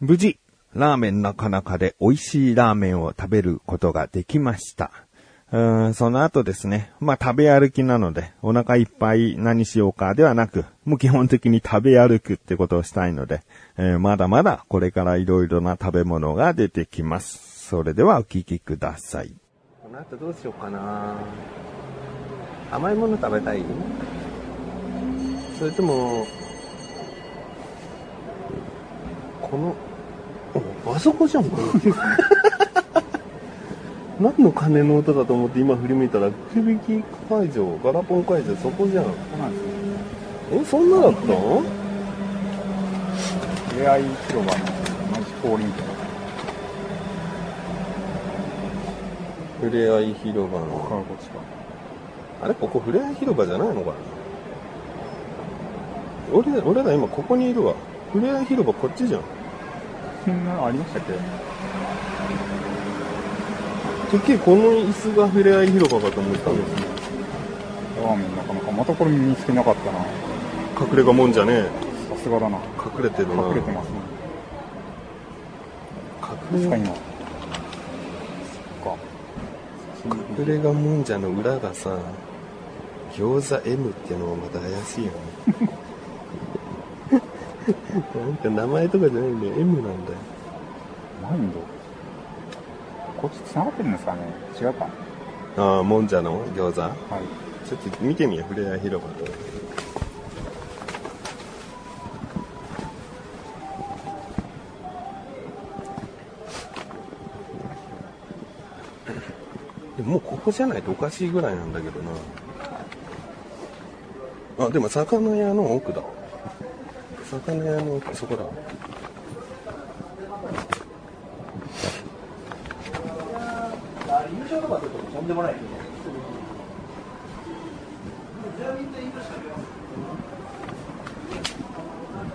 無事、ラーメンなかなかで美味しいラーメンを食べることができました。うーん、その後ですね。まあ食べ歩きなので、お腹いっぱい何しようかではなく、もう基本的に食べ歩くってことをしたいので、えーまだまだこれからいろいろな食べ物が出てきます。それではお聞きください。この後どうしようかな甘いもの食べたい？それとも、この、あそこじゃん、これ。何の鐘の音だと思って今振り向いたら、くじ引き会場、ガラポン会場、そこじゃん。そうなんですね。え、そんなだったのふれあい広場の同じ通りみたいな。ふれあい広場の。あれここふれあい広場じゃないのかな俺、俺ら今ここにいるわ。ふれあい広場こっちじゃん。そんなのありましたっけ？てっきりこの椅子がふれあい広場かと思ったんですね。ラーメンなかなかまたこれ見つけなかったな。隠れ家もんじゃねえ。さすがだな。隠れてるな。隠れてますね。隠れ確か今。そっか。隠れ家もんじゃの裏がさ、餃子 M っていうのもまた怪しいよね。なんか名前とかじゃないんだよ。M なんだよ。マインド。こっち繋がってるんですかね？違うか？ああ、もんじゃの？餃子？はい。ちょっと見てみよう、ふれあい広場と。でももうここじゃない？とおかしいぐらいなんだけどな。あ、でも魚屋の奥だ。魚屋の、そこだ。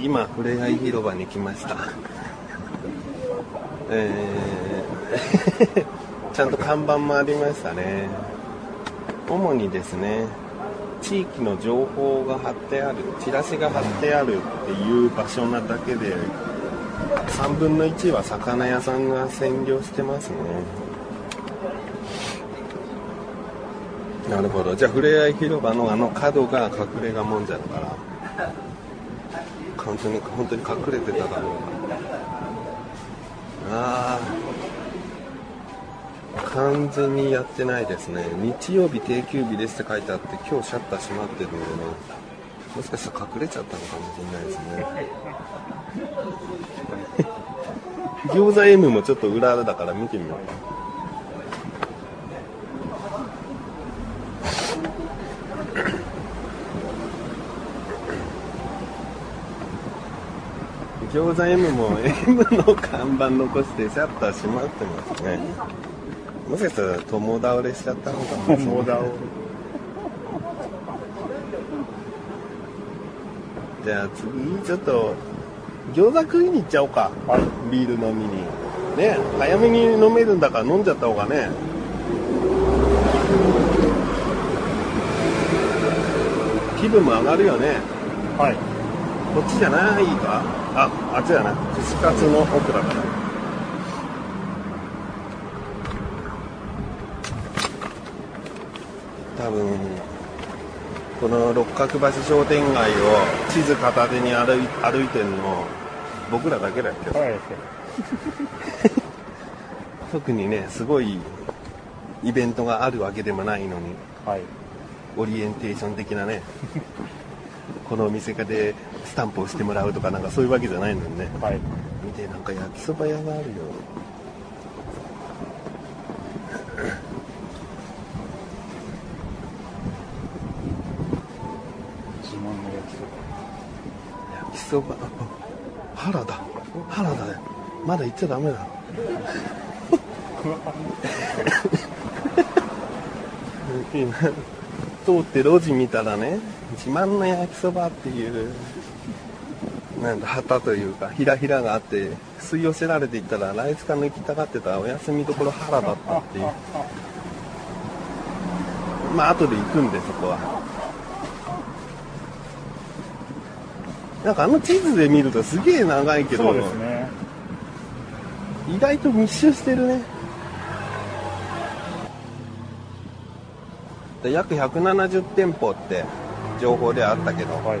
今、ふれあい広場に来ました。えー、ちゃんと看板もありましたね。主にですね、地域の情報が貼ってある、チラシが貼ってあるっていう場所なだけで、3分の1は魚屋さんが占領してますね。なるほど。じゃあ、ふれあい広場のあの角が隠れ家もんじゃだから。本当に本当に隠れてただろうああ完全にやってないですね日曜日定休日ですって書いてあって今日シャッター閉まってるんでねもしかしたら隠れちゃったのかもしれない。ですね餃子 M もちょっと裏だから見てみよう餃子 M も M の看板残してシャッター閉まってますねもしかしたら友倒れ。しちゃったのかもしれない友倒れじゃあ次ちょっと餃子食いに行っちゃおうか、はいビール飲みにね早めに飲めるんだから飲んじゃった方がね気分も上がるよねはい。こっちじゃないか？あ、あっちだな。串カツの奥だから。多分、この六角橋商店街を地図片手に歩い歩いてるの、僕らだけだけど、特にね、すごいイベントがあるわけでもないのに、はい。オリエンテーション的なね、このお店かでスタンプをしてもらうとかなんかそういうわけじゃないのにね。はい。見てなんか焼きそば屋があるよ自慢の焼きそば。焼きそばあ原だ。原だよまだ行っちゃダメだ。今 通って路地見たらね自慢の焼きそばっていうなんだ旗というかひらひらがあって吸い寄せられていったらライスカの行きたがってたお休みどころ原だったっていう。まあ後で行くんでそこは。なんかあの地図で見るとすげえ長いけどそうですね。意外と密集してるね。で約170店舗って情報ではあったけど、はい。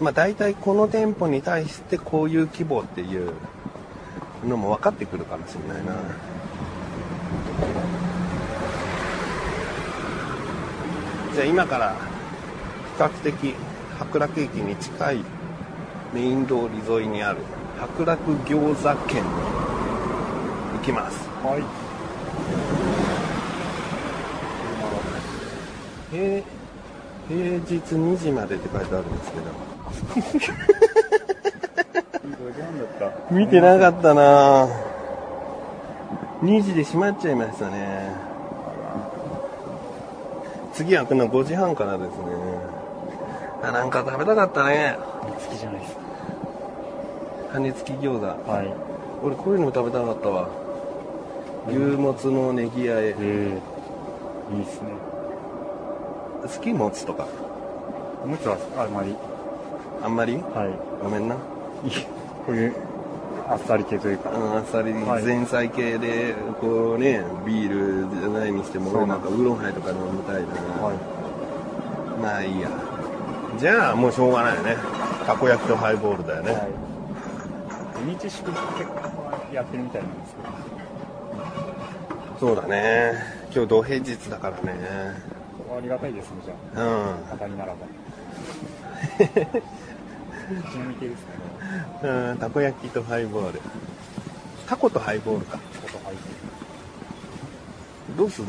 まあ大体この店舗に対してこういう規模っていうのも分かってくるかもしれないな。じゃあ今から比較的白楽駅に近いメイン通り沿いにある白楽餃子店に行きます。はい。平平日2時までって書いてあるんですけど。5時半だった？見てなかったなぁ2時で閉まっちゃいましたね。次開くの5時半からですね。あ、なんか食べたかったね。好きじゃないです羽根付き餃子。か。はい。俺こういうのも食べたかったわ。牛もつのネギあええ。えいいっすね。好きもつとか。おむつはあんまり。あんまり？はい。ごめんな。いいこういうあっさり系というか。うん、あっさりはい前菜系で、こうね、ビールじゃないにしても、俺なんかウーロンハイとか飲みたいな。はい。まあいいや。じゃあもうしょうがないよね。たこ焼きとハイボールだよね。はい。土日祝日結構やってるみたいなんですけど。そうだね。今日土平日だからね。ありがたいですね、じゃうん。あ。当たりならば。ちなみに系ですかね。うん、たこ焼きとハイボール。タコとハイボールか。ちょっと入ってどうする？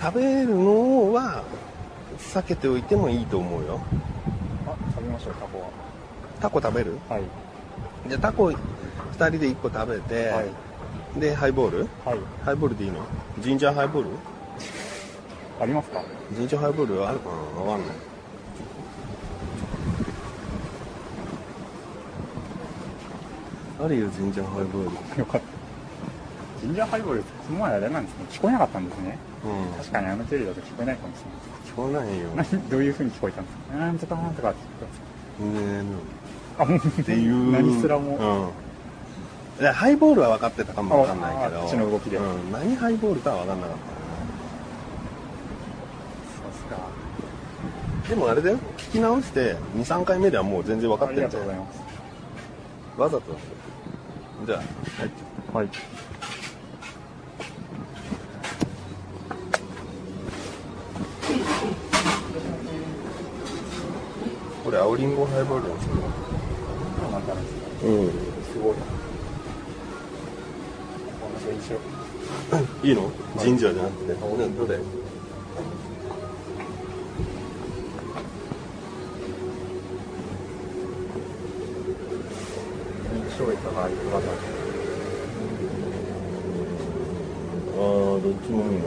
食べるのは避けておいてもいいと思うよ。あ、食べましょう、タコは。タコ食べる？はい。じゃあタコ2人で1個食べて、はい。で、ハイボール？はい。ハイボールでいいの？ジンジャーハイボール？ありますか？ジンジャーハイボールあるかなわかんない。あるよ、ジンジャーハイボール？よかった。ジンジャーハイボール、その前あれなんですね。聞こえなかったんですね。うん。確かにあの距離だと聞こえないかもし聞こえないよ。れない。何どういう風に聞こえたんですか？なんとかなんとかって言ってねたんですっていう。何すらも。うん。ハイボールは分かってたかも分かんないけど。ちの動きでうん。何ハイボールかは分かんなかっ。た。でもあれだよ。聞き直して、2、3回目ではもう全然分かっあてるじゃ。りがとうんございます。わざと。じゃあ、はい。はい。これ、青リンゴハイボールですよ。そうなん。すごい。いいの？ジンジャーじゃなくて。ねどれ？ああ、どっちもいいな。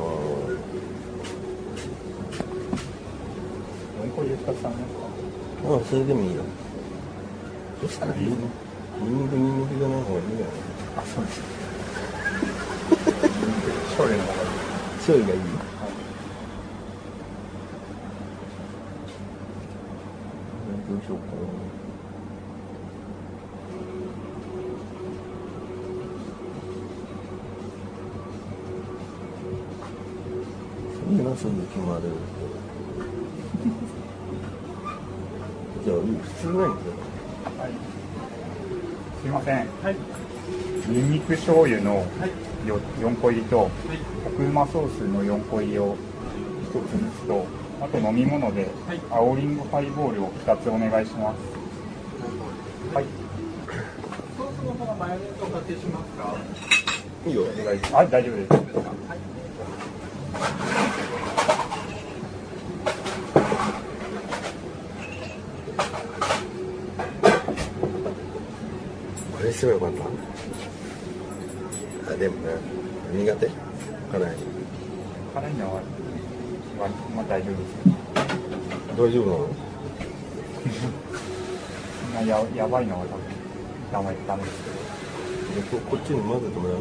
4個入れ2つありまああ、それでもいいよ。そしたらいいね。ニンニクニンニクじゃない方がいいんじゃないあ、そうです。醤油の方がいい。醤油がいいどうしようかな、すぐ決まる。じゃ普通なん。やはい、すいません、にんにく醤油の 4,、個入りと、はい、コクうまソースの4個入りを1つにつとあと飲み物で、青リンゴハイボールを2つお願い。します、はい、ソースの方はマヨネーズをかけしますかい。い。よお願い。しますはい。大丈夫です、すればよかった。あ、でもね、苦手？辛い。辛いのは、まあ、まあ、大丈夫です。大丈夫なの？そんなややばいのは多分ダメダメですけど。ここっちに混ぜてもらう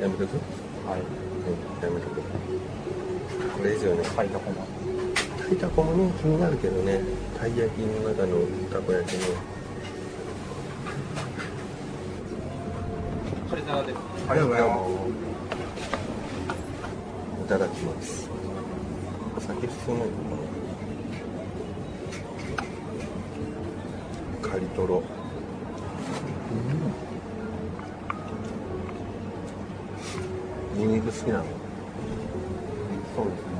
やめとく？はい。うん、やめとく。これ以上ね、はい、どこも。きた子もね気になるけどね。たい焼きの中のたこ焼きの。ありがとうござい。ますいただきます。酒進むカリトロ。ニンニク好きなの。そうですね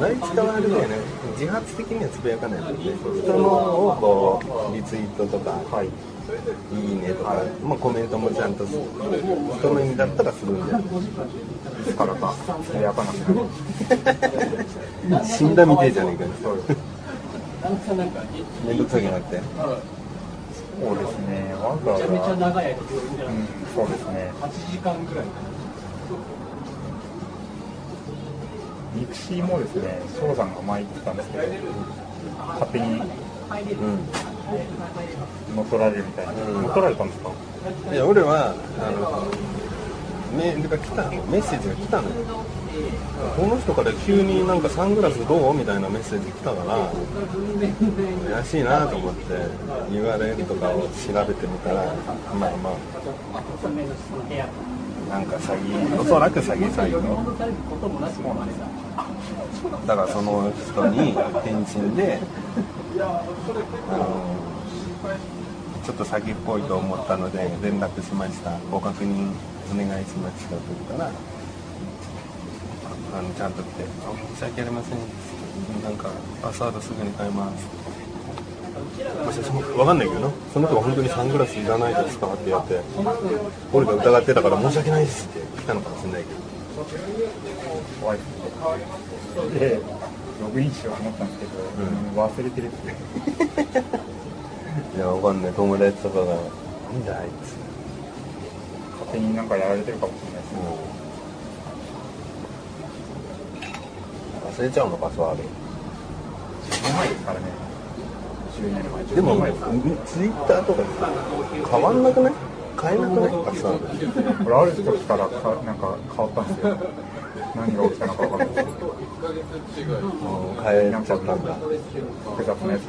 内地はあれだよね自発的にはつぶやかないもんね人のをこうリツイートとか、はい。いいねとか、まあ、コメントもちゃんとする。人の意味だったらするんじゃないですからかつぶやかなくなる死んだみてえじゃねえかよ。そう。ですめんどくさくなって。そうですね。わざわざめちゃめちゃ長い間うんそうですね。8時間ぐらいミクシーもですね翔さんが前言ってたんですけど勝手にうん乗っ取られるみたいな、うん。乗っ取られたんですか？いや俺はあのメールが来たの。メッセージが来たのよ。この人から急になんかサングラスどう？みたいなメッセージ来たから怪しいなと思って URL とかを調べてみたらまあまあなんか詐欺おそらく詐欺サイトだからその人に返信であのちょっと詐欺っぽいと思ったので連絡しました。ご確認お願いしましたと言ったらあのちゃんと来て「申し訳ありません」なんかパスワードすぐに変えます分かんないけどな。その人が本当にサングラスいらないですかってやって俺が疑ってたから申し訳ないですって来たのかもしれないけど。怖いでログインしようと思ったんですけど、うん。忘れてるっていやわかんない。友達とかが「なんだあいつ」勝手になんかやられてるかもしれないですね。忘れちゃうのパスワード10年前ですからね。10年前でも10年前ですツイッターとか変わんなくない？変えなくない？パスワードこれある時からかなんか変わったんですよ。何が起きたのか分かんない変えちゃったんだ複雑なやつ。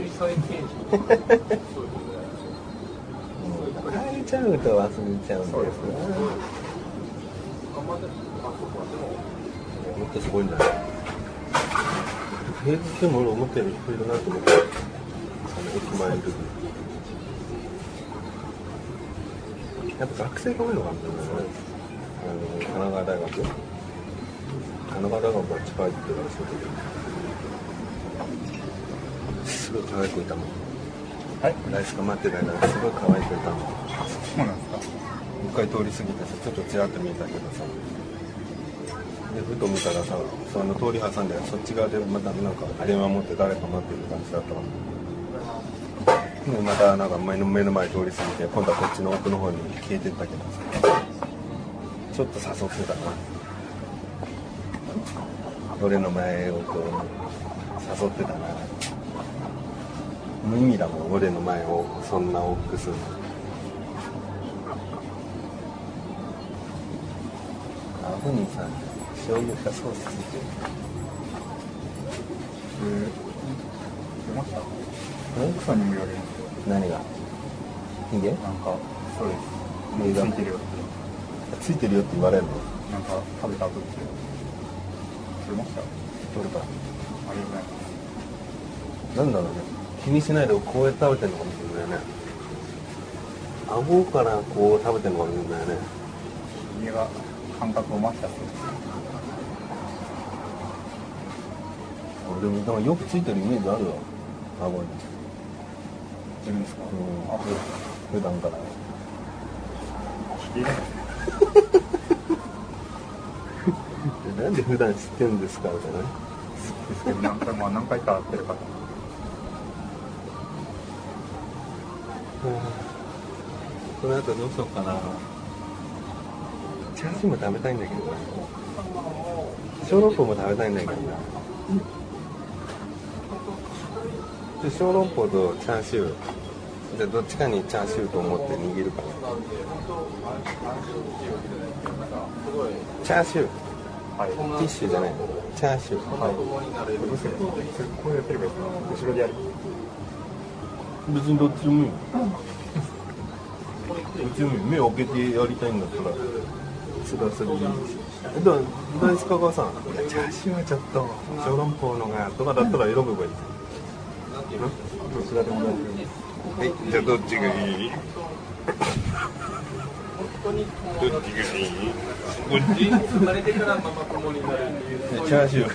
変えちゃうと忘れちゃうんですよね。もっとすごいんだね。平日でも俺思ったより人いるなと思って駅前の時やっぱ学生が多いのかな。いねあの神奈川大学。神奈川大学は近いって言われてたけどすごい可愛い子いたもん。はいライスが待ってたからすごい可愛い子いたもん。そうなんですか。一回通り過ぎてさちょっとちらっと見えたけどさ。でふと見たらさその通り挟んでそっち側でまたなんか電話持って誰か待ってる感じだったわでまたなんか目の目の前通り過ぎて今度はこっちの奥の方に消えてったけどちょっと誘ってたな俺の前をこう誘ってたな無意味だもん。俺の前をそんな大きくするの顎にさん醤油かソースついてるえー出ました奥さんにも言われる何が？ヒゲなんかそうです。ヒゲがついてるよついてるよって言われるの？なんか食べた後ですよ出ました？あどれかりがとうございます。なんだろうね？気にしないでこうやって食べてるのかもしれないね。顎からこう食べてるのかもしれないね。家が感覚を待ったそうです。俺でもなんかよくついてるイメージあるわ。顎に自分ですか、うん。あ普段から。なんで普段知ってるんですか？みたいな。ねですけど何回,、まあ、何回か会ってる方この後どうしようかな。チャーシューも食べたいんだけどな。小籠包も食べたいんだけどな小籠包とチャーシュー。でどっちかにチャーシューと思って握るかな。チャーシュー。はい。ティッシュじゃない。チャーシュー。はい。どうするこうやってればいいですか後ろでやる。別にどっちでもいいよ。どっちでもいい目を開けてやりたいんだったら。それはそれでいいしえだ大塚川さんチャーシューはちょっと小籠包のがとかだったら選べばいい。です。はいじゃあどっちがいいどっちがいいこっち生まれてからママ友になるっていうチャーシュー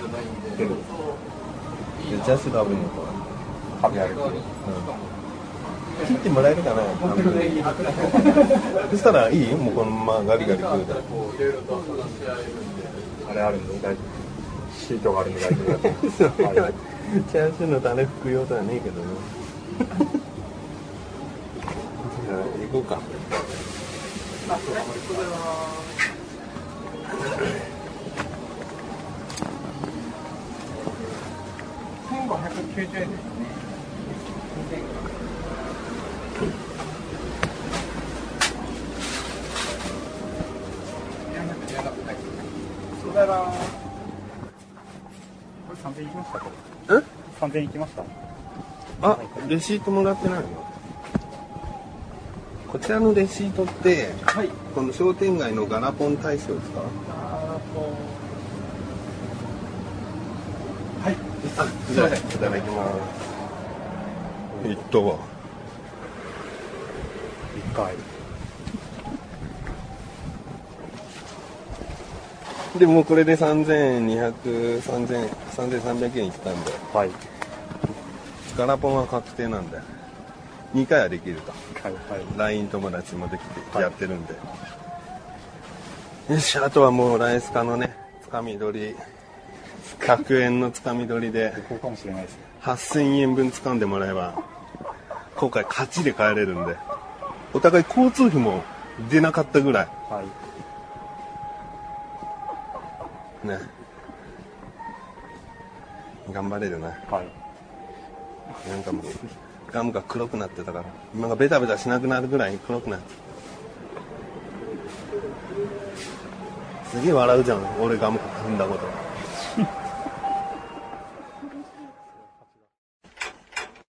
チャーシュー食べるのか食べ歩き。切ってもらえるかなそしたらいいもうこのままガリガリ食うたらあれあるんで大丈夫。シートがあるんで大丈夫。チャーシューのタレ拭く用とはねえけどね。じゃあ行こうか。1590円ですね。そうだな。これ3000円いきましたこえれ。3000円いきました。あレシートもらってないの？こちらのレシートって、この商店街のガラポン大賞ですかはい。あじゃあいただきますいったわ一回。でもうこれで3200、3000 3300円いったんで、はい。ガラポンは確定なんで、2回はできると。はい。はい。LINE 友達もできてやってるんで。よし、あとはもうライスカのね、つかみ取り、100円のつかみ取りで、こうかもしれないですね。8000円分掴んでもらえば、今回勝ちで帰れるんで、お互い交通費も出なかったぐらい。はい。ね。頑張れるな。はい。なんかもう、ガムが黒くなってたから、今がベタベタしなくなるぐらい黒くなって。すげえ笑うじゃん、俺ガム踏んだこと。